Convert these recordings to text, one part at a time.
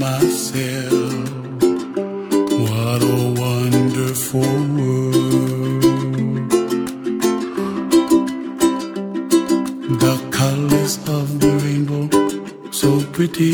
myself, what a wonderful world. The colors of the rainbow, so pretty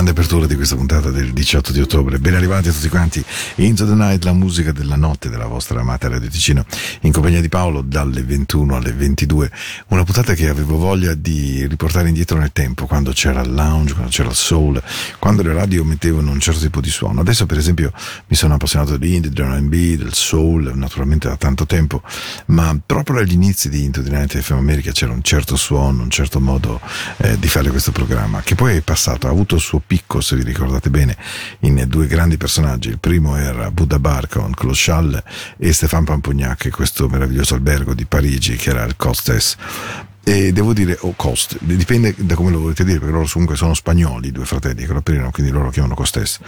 Grande apertura di questa puntata del 18 di ottobre. Ben arrivati a tutti quanti. Into the Night, la musica della notte della vostra amata Radio Ticino, in compagnia di Paolo dalle 21 alle 22. Una puntata che avevo voglia di riportare indietro nel tempo, quando c'era il lounge, quando c'era il soul, quando le radio mettevano un certo tipo di suono. Adesso, per esempio, mi sono appassionato dell'indie, dell'R&B, del soul, naturalmente da tanto tempo, ma proprio agli inizi di Into the Night FM America c'era un certo suono, un certo modo eh, di fare questo programma, che poi è passato, ha avuto il suo picco, se vi ricordate bene, in due grandi personaggi. Il primo era Buddha Bar con Claude Schall e Stéphane Pampugnac, questo meraviglioso albergo di Parigi che era il Costes. E devo dire, o Cost, dipende da come lo volete dire, perché loro comunque sono spagnoli, i due fratelli che lo aprirono, quindi loro lo chiamano Costes.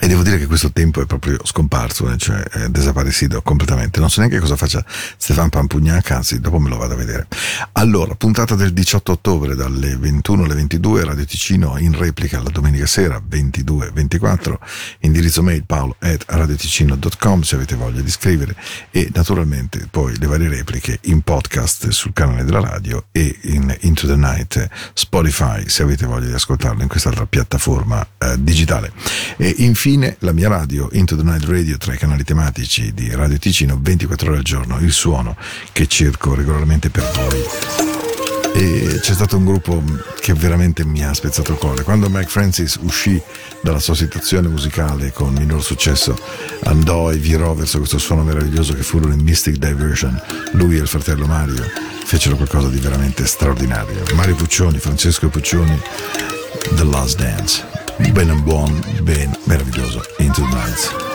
E devo dire che questo tempo è proprio scomparso, eh, cioè è desaparecido completamente. Non so neanche cosa faccia Stefan Pampugnac, anzi, dopo me lo vado a vedere. Allora, puntata del 18 ottobre dalle 21 alle 22, Radio Ticino in replica la domenica sera 22-24, indirizzo mail paolo at radioticino.com se avete voglia di scrivere e naturalmente poi le varie repliche in podcast sul canale della radio e in Into the Night Spotify se avete voglia di ascoltarlo in quest'altra piattaforma eh, digitale. E infine la mia radio, Into the Night Radio, tra i canali tematici di Radio Ticino, 24 ore al giorno, il suono che cerco regolarmente per voi. e c'è stato un gruppo che veramente mi ha spezzato il cuore. Quando Mike Francis uscì dalla sua situazione musicale con minor successo, andò e virò verso questo suono meraviglioso che furono i Mystic Diversion. Lui e il fratello Mario fecero qualcosa di veramente straordinario. Mario Puccioni, Francesco Puccioni, The Last Dance. Ben buon, ben meraviglioso. Into the Nights.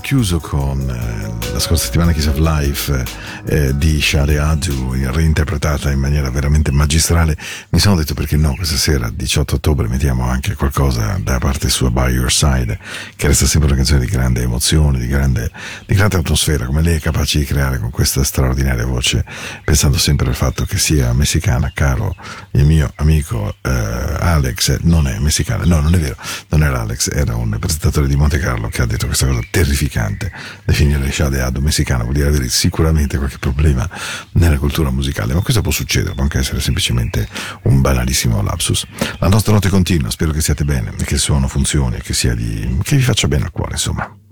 Chiuso con eh, la scorsa settimana Kiss of Life eh, di Shade Adu reinterpretata in maniera veramente magistrale. Mi sono detto perché no questa sera 18 ottobre mettiamo anche qualcosa da parte sua By Your Side che resta sempre una canzone di grande emozione di grande, di grande atmosfera come lei è capace di creare con questa straordinaria voce pensando sempre al fatto che sia messicana caro il mio amico eh, Alex non è messicana no non è vero non era Alex era un presentatore di Monte Carlo che ha detto questa cosa terrificante definire Shade Adu messicana vuol dire avere sicuramente qualche problema nella cultura musicale ma questo può succedere può anche essere semplicemente un banalissimo lapsus. La nostra notte continua, spero che siate bene, che il suono funzioni, che, sia di, che vi faccia bene al cuore, insomma.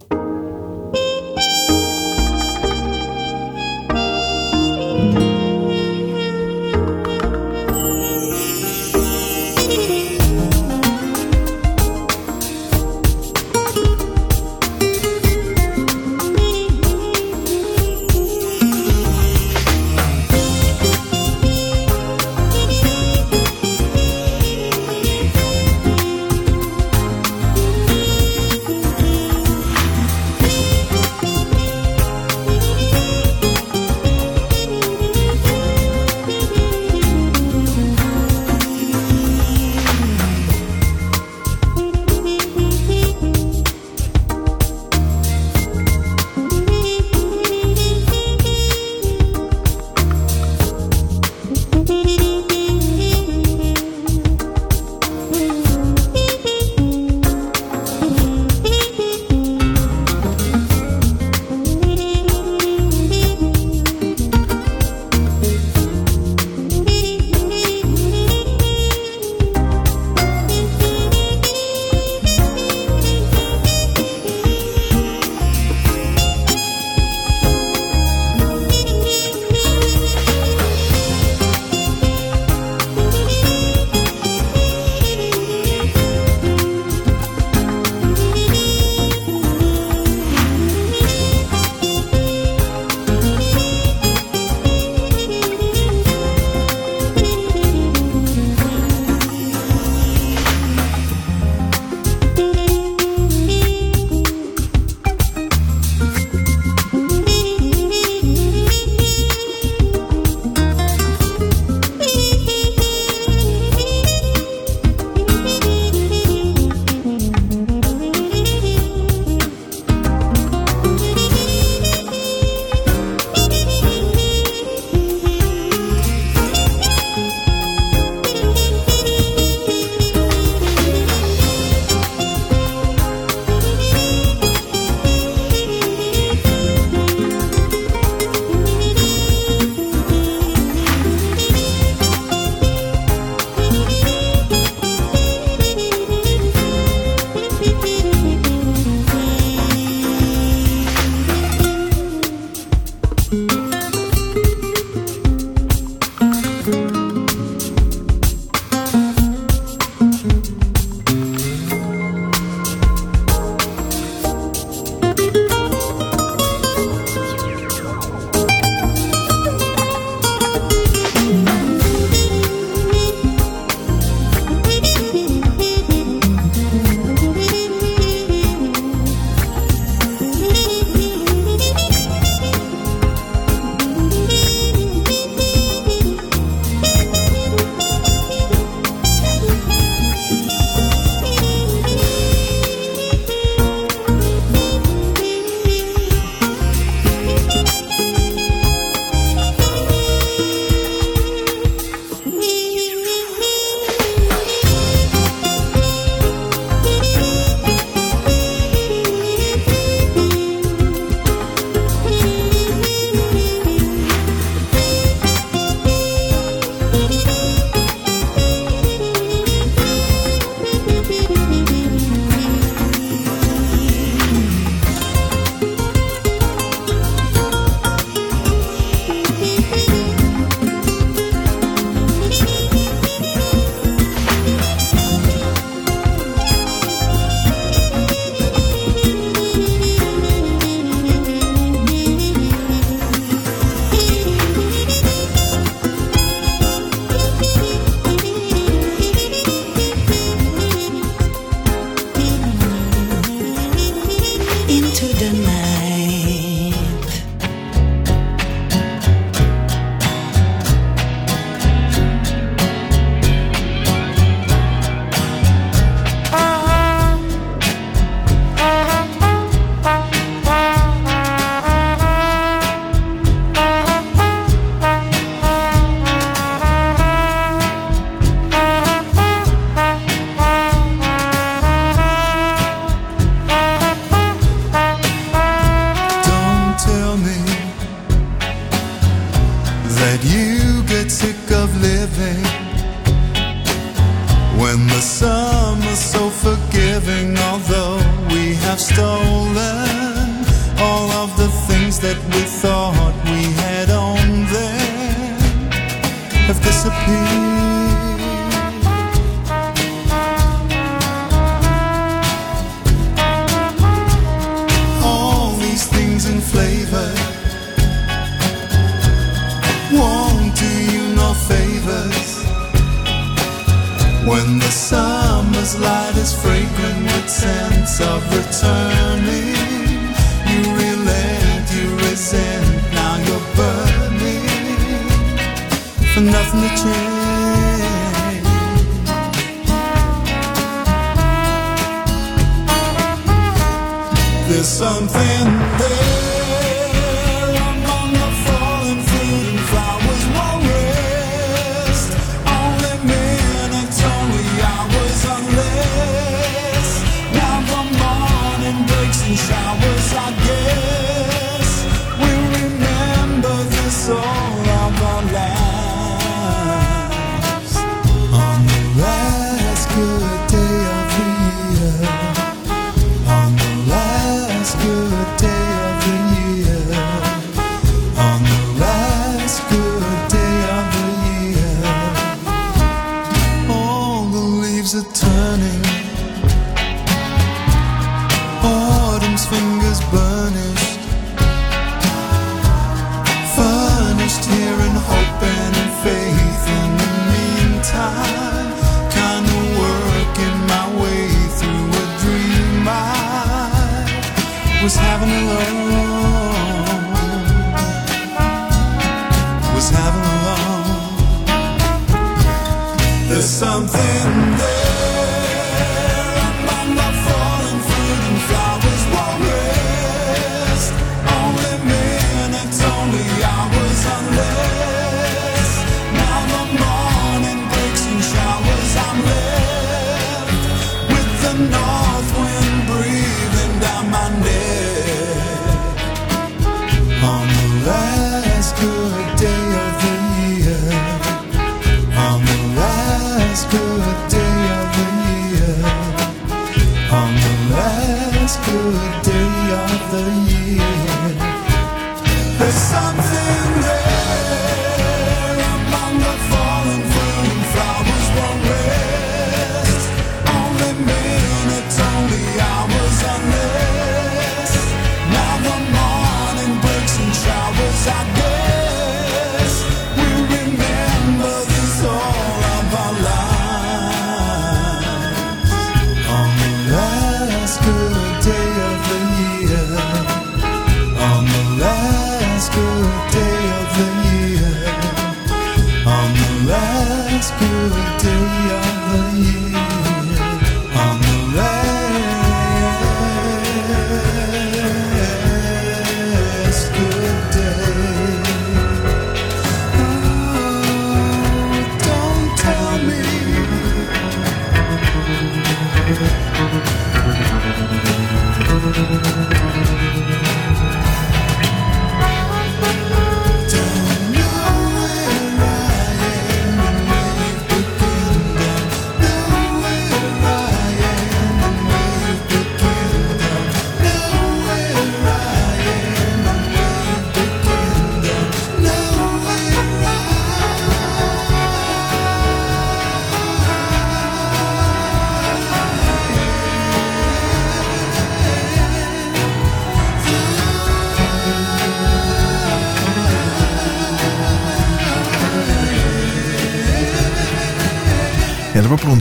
The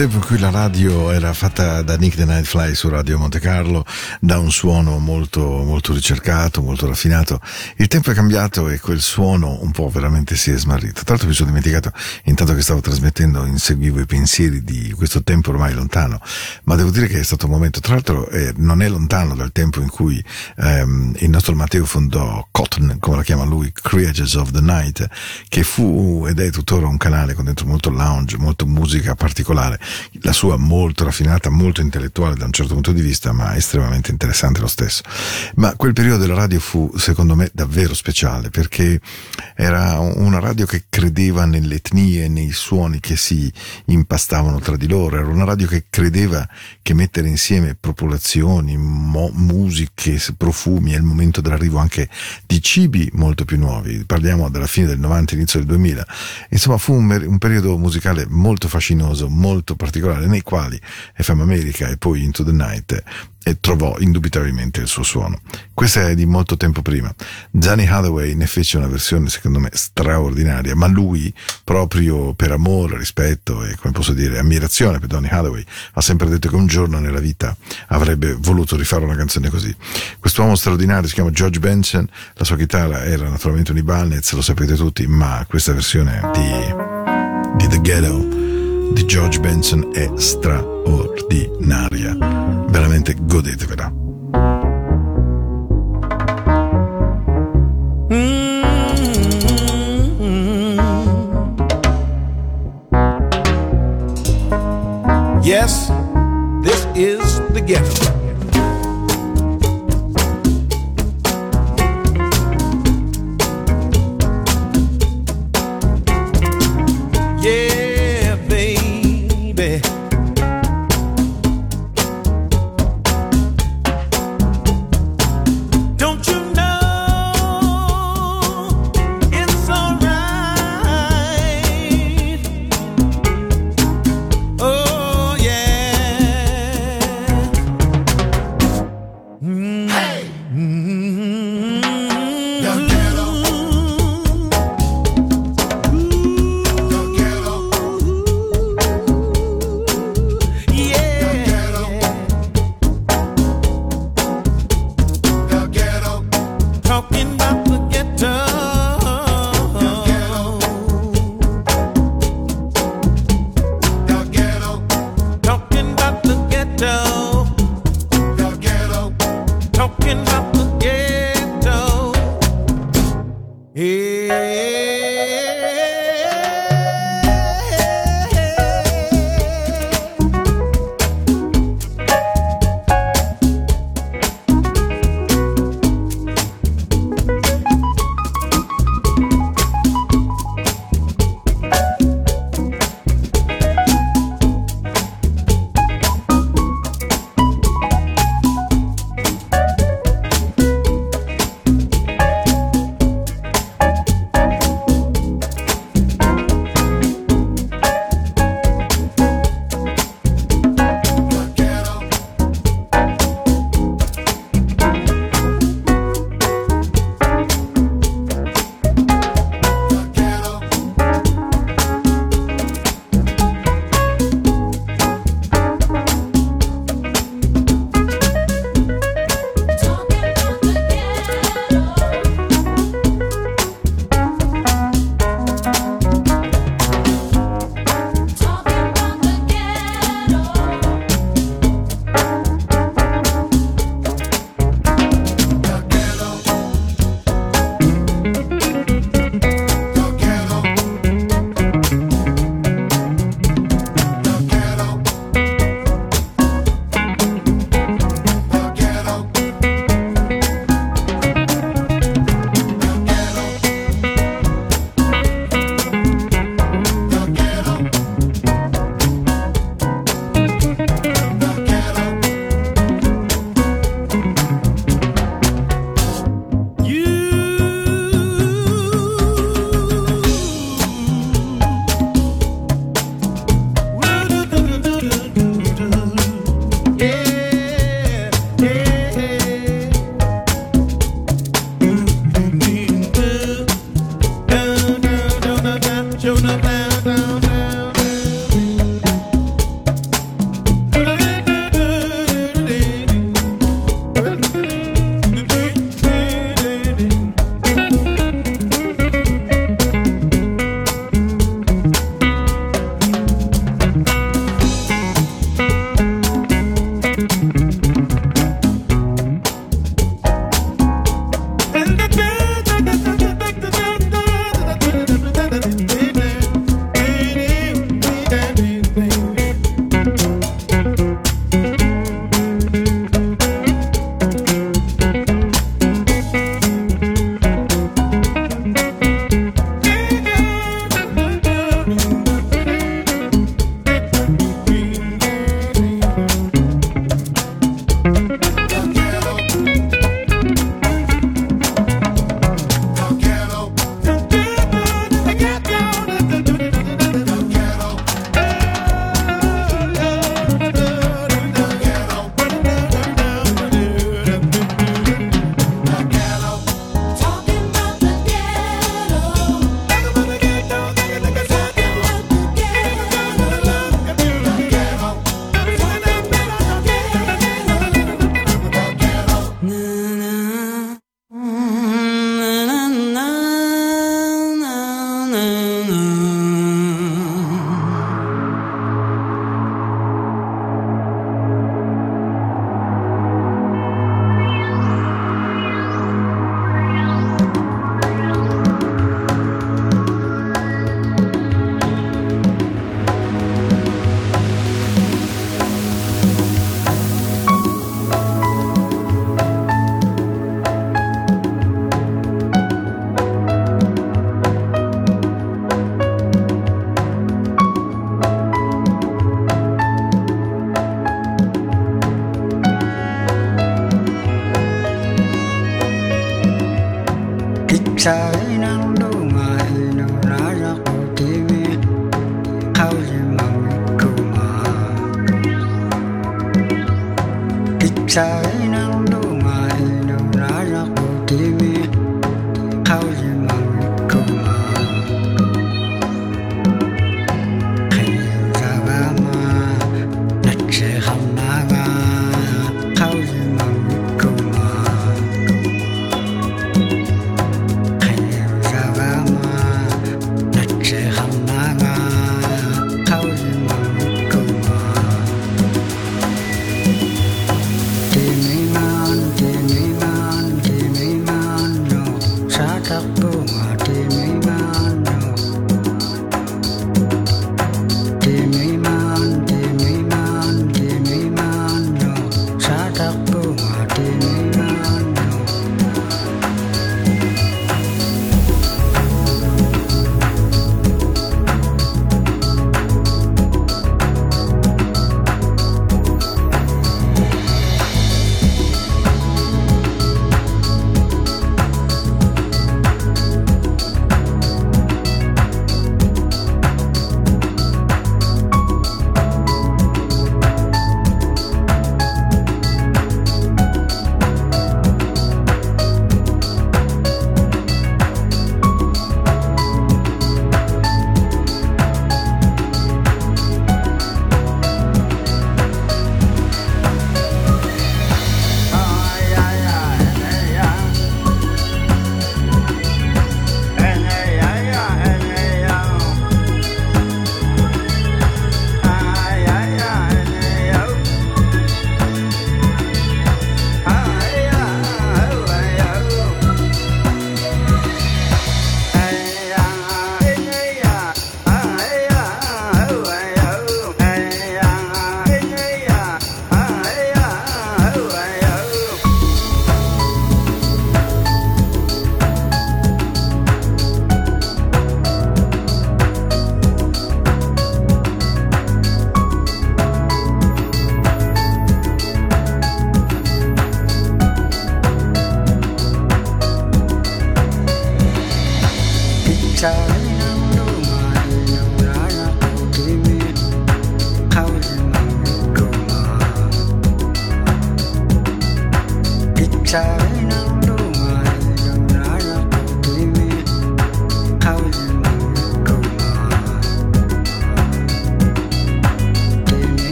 tempo in cui la radio era fatta da Nick the Nightfly su Radio Monte Carlo, da un suono molto, molto ricercato, molto raffinato. Il tempo è cambiato e quel suono un po' veramente si è smarrito. Tra l'altro mi sono dimenticato, intanto che stavo trasmettendo, inseguivo i pensieri di questo tempo ormai lontano, ma devo dire che è stato un momento, tra l'altro eh, non è lontano dal tempo in cui ehm, il nostro Matteo fondò Cotton, come la chiama lui, Creatures of the Night, che fu ed è tuttora un canale con dentro molto lounge, molto musica particolare la sua molto raffinata, molto intellettuale da un certo punto di vista, ma estremamente interessante lo stesso. Ma quel periodo della radio fu, secondo me, davvero speciale, perché era una radio che credeva nelle etnie, nei suoni che si impastavano tra di loro, era una radio che credeva che mettere insieme popolazioni, mo- musiche, profumi, è il momento dell'arrivo anche di cibi molto più nuovi. Parliamo della fine del 90, inizio del 2000. Insomma, fu un, un periodo musicale molto fascinoso, molto particolare nei quali FM America e poi Into the Night e trovò indubitabilmente il suo suono. Questa è di molto tempo prima. Johnny Hathaway ne fece una versione secondo me straordinaria, ma lui, proprio per amore, rispetto e come posso dire, ammirazione per Johnny Hathaway, ha sempre detto che un giorno nella vita avrebbe voluto rifare una canzone così. Quest'uomo straordinario si chiama George Benson, la sua chitarra era naturalmente un Ibanez, lo sapete tutti, ma questa versione di, di The Ghetto di George Benson è straordinaria. Veramente godetevela. Yes, this is the ghetto.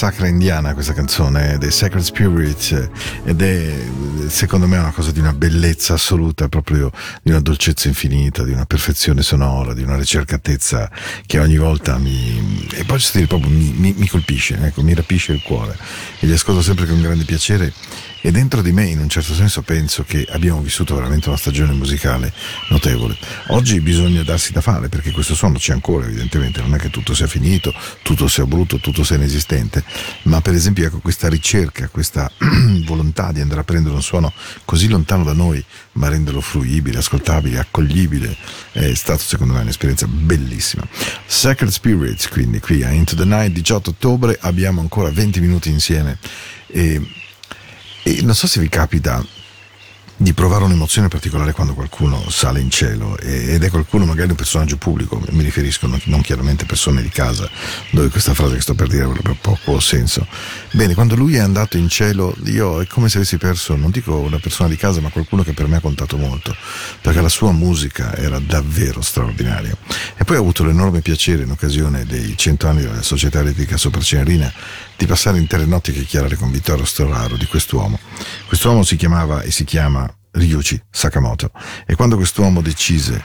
Sacra indiana questa canzone, The Sacred Spirit, ed è secondo me una cosa di una bellezza assoluta, proprio di una dolcezza infinita, di una perfezione sonora, di una ricercatezza che ogni volta mi, e posso dire proprio mi, mi, mi colpisce, ecco, mi rapisce il cuore. E li ascolto sempre con grande piacere e dentro di me in un certo senso penso che abbiamo vissuto veramente una stagione musicale notevole. Oggi bisogna darsi da fare perché questo suono c'è ancora evidentemente, non è che tutto sia finito, tutto sia brutto, tutto sia inesistente, ma per esempio ecco questa ricerca, questa volontà di andare a prendere un suono così lontano da noi ma renderlo fruibile, ascoltabile, accoglibile è stato secondo me un'esperienza bellissima. Sacred Spirits quindi qui a Into the Night 18 ottobre abbiamo ancora 20 minuti insieme e e non so se vi capita di provare un'emozione particolare quando qualcuno sale in cielo ed è qualcuno magari un personaggio pubblico, mi riferisco non chiaramente persone di casa, dove questa frase che sto per dire avrebbe poco senso. Bene, quando lui è andato in cielo, io è come se avessi perso, non dico una persona di casa, ma qualcuno che per me ha contato molto, perché la sua musica era davvero straordinaria. E poi ho avuto l'enorme piacere in occasione dei cento anni della Società Elettrica Sopra Cenerina di passare intere notti a chiacchierare con Vittorio Storaro di quest'uomo. Quest'uomo si chiamava e si chiama Ryuichi Sakamoto. E quando quest'uomo decise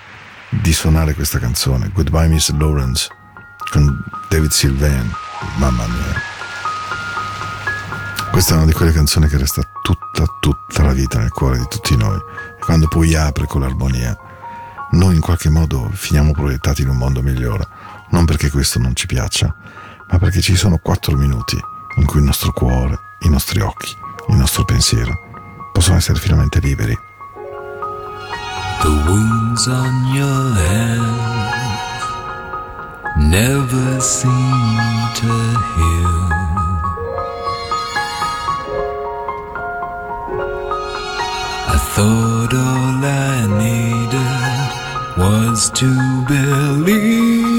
di suonare questa canzone, Goodbye Miss Lawrence, con David Sylvain, mamma mia, questa è una di quelle canzoni che resta tutta, tutta la vita nel cuore di tutti noi. E quando poi apre con l'armonia, noi in qualche modo finiamo proiettati in un mondo migliore, non perché questo non ci piaccia, ma perché ci sono quattro minuti in cui il nostro cuore, i nostri occhi, il nostro pensiero possono essere finalmente liberi. The wounds on your hands never seem to heal. I thought all I needed was to believe.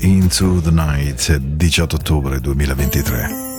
Into the Night, 18 ottobre 2023.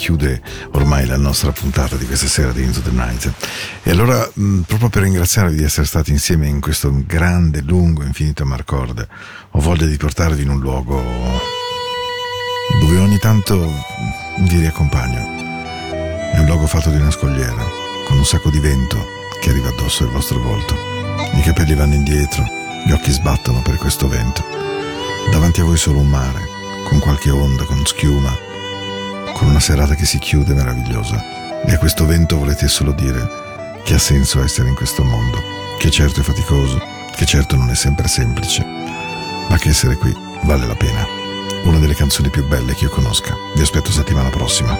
Chiude ormai la nostra puntata di questa sera di Into the Night. E allora, mh, proprio per ringraziarvi di essere stati insieme in questo grande, lungo, infinito Marcord, ho voglia di portarvi in un luogo dove ogni tanto vi riaccompagno. È un luogo fatto di una scogliera, con un sacco di vento che arriva addosso al vostro volto. I capelli vanno indietro, gli occhi sbattono per questo vento. Davanti a voi solo un mare, con qualche onda, con schiuma, con una serata che si chiude meravigliosa. E a questo vento volete solo dire che ha senso essere in questo mondo, che certo è faticoso, che certo non è sempre semplice, ma che essere qui vale la pena. Una delle canzoni più belle che io conosca. Vi aspetto settimana prossima.